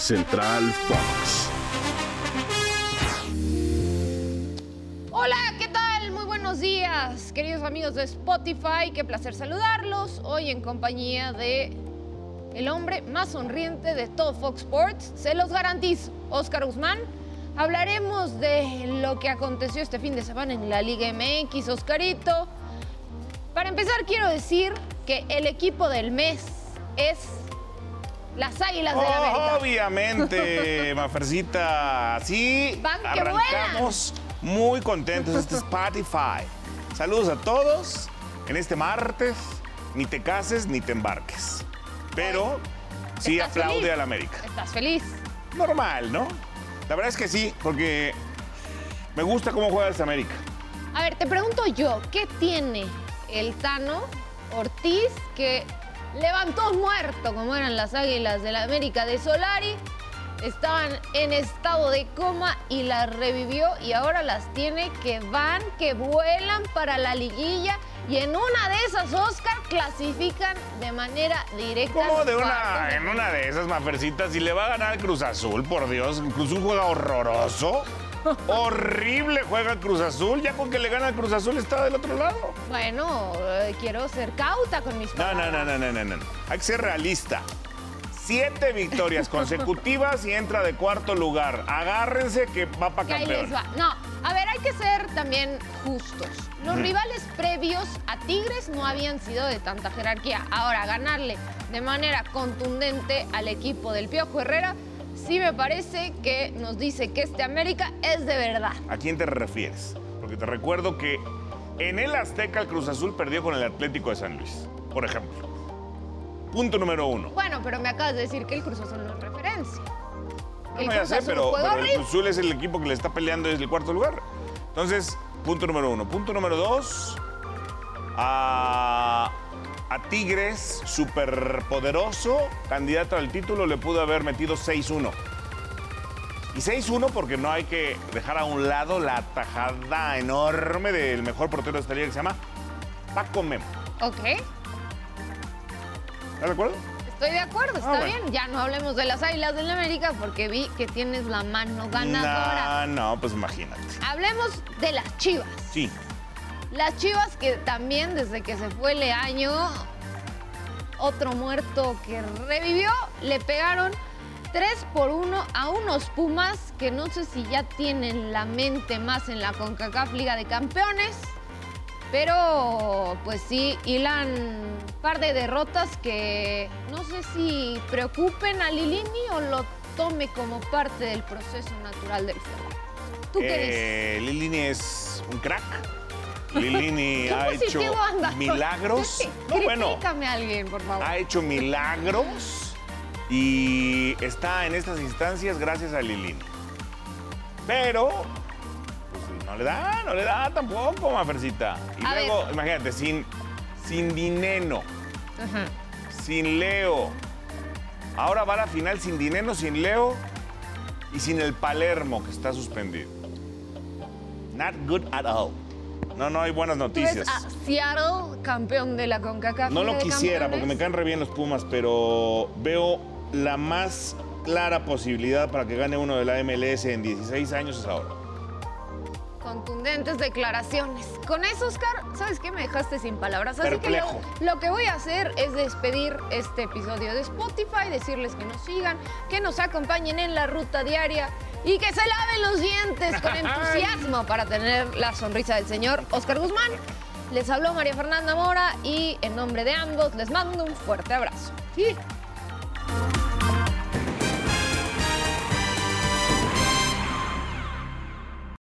Central Fox. Hola, ¿qué tal? Muy buenos días, queridos amigos de Spotify. Qué placer saludarlos. Hoy en compañía de el hombre más sonriente de todo Fox Sports. Se los garantizo, Oscar Guzmán. Hablaremos de lo que aconteció este fin de semana en la Liga MX, Oscarito. Para empezar, quiero decir que el equipo del mes es las Águilas de la América. Obviamente, Mafercita. Así Van que arrancamos muy contentos este Spotify. Saludos a todos en este martes. Ni te cases ni te embarques. Pero sí ¿Estás aplaude a la América. ¿Estás feliz? Normal, ¿no? La verdad es que sí, porque me gusta cómo juega esta América. A ver, te pregunto yo, ¿qué tiene el Tano Ortiz que levantó muerto como eran las Águilas de la América de Solari? Estaban en estado de coma y las revivió y ahora las tiene que van, que vuelan para la liguilla y en una de esas, Oscar, clasifican de manera directa. Como al de una, en una de esas Mafercitas, si le va a ganar Cruz Azul, por Dios, Cruz Azul juega horroroso. Horrible juega Cruz Azul, ya con que le gana Cruz Azul está del otro lado. Bueno, eh, quiero ser cauta con mis No, no, no, no, no, no, no. Hay que ser realista. Siete victorias consecutivas y entra de cuarto lugar. Agárrense que va para Que ahí les campeón. va. No, a ver, hay que ser también justos. Los rivales previos a Tigres no habían sido de tanta jerarquía. Ahora, ganarle de manera contundente al equipo del Piojo Herrera, sí me parece que nos dice que este América es de verdad. ¿A quién te refieres? Porque te recuerdo que en el Azteca el Cruz Azul perdió con el Atlético de San Luis, por ejemplo. Punto número uno. Bueno, pero me acabas de decir que el Cruz Azul no es referencia. El No, ya Cruz sé, Azul pero, el. Cruz Azul es el equipo que le está peleando desde el cuarto lugar. Entonces, punto número uno. Punto número dos. A, a Tigres, superpoderoso, candidato al título, le pudo haber metido 6-1. Y 6-1 porque no hay que dejar a un lado la tajada enorme del mejor portero de esta liga que se llama Paco Memo. Ok, ¿Estás de acuerdo? estoy de acuerdo, está Ah, bueno. bien. Ya no hablemos de las Águilas del América porque vi que tienes la mano ganadora. No, no, pues imagínate. Hablemos de las Chivas. Sí. Las Chivas que también desde que se fue Leaño, otro muerto que revivió, le pegaron 3 por 1 a unos Pumas que no sé si ya tienen la mente más en la CONCACAF Liga de Campeones, pero pues sí, hilan un par de derrotas que no sé si preocupen a Lilini o lo tome como parte del proceso natural del fútbol. ¿Tú qué dices? Eh, Lilini es un crack. Lilini ¿Qué ha hecho andas? milagros. No, bueno, a alguien, por favor. ha hecho milagros y está en estas instancias gracias a Lilini. Pero, pues no le da, no le da tampoco, Mafercita. Y A luego, ver. imagínate, sin, sin Dineno, Ajá. sin Leo. Ahora va a la final sin Dineno, sin Leo y sin el Palermo, que está suspendido. Not good at all. No, no hay buenas ¿Tú ves noticias. a Seattle campeón de la CONCACAF? No lo quisiera porque me caen re bien los Pumas, pero veo la más clara posibilidad para que gane uno de la MLS en 16 años es ahora. Contundentes declaraciones. Con eso, Oscar, ¿sabes qué? Me dejaste sin palabras. Así Perplejo. que lo, lo que voy a hacer es despedir este episodio de Spotify, decirles que nos sigan, que nos acompañen en la ruta diaria y que se laven los dientes con entusiasmo para tener la sonrisa del señor Oscar Guzmán. Les habló María Fernanda Mora y en nombre de ambos les mando un fuerte abrazo. Sí,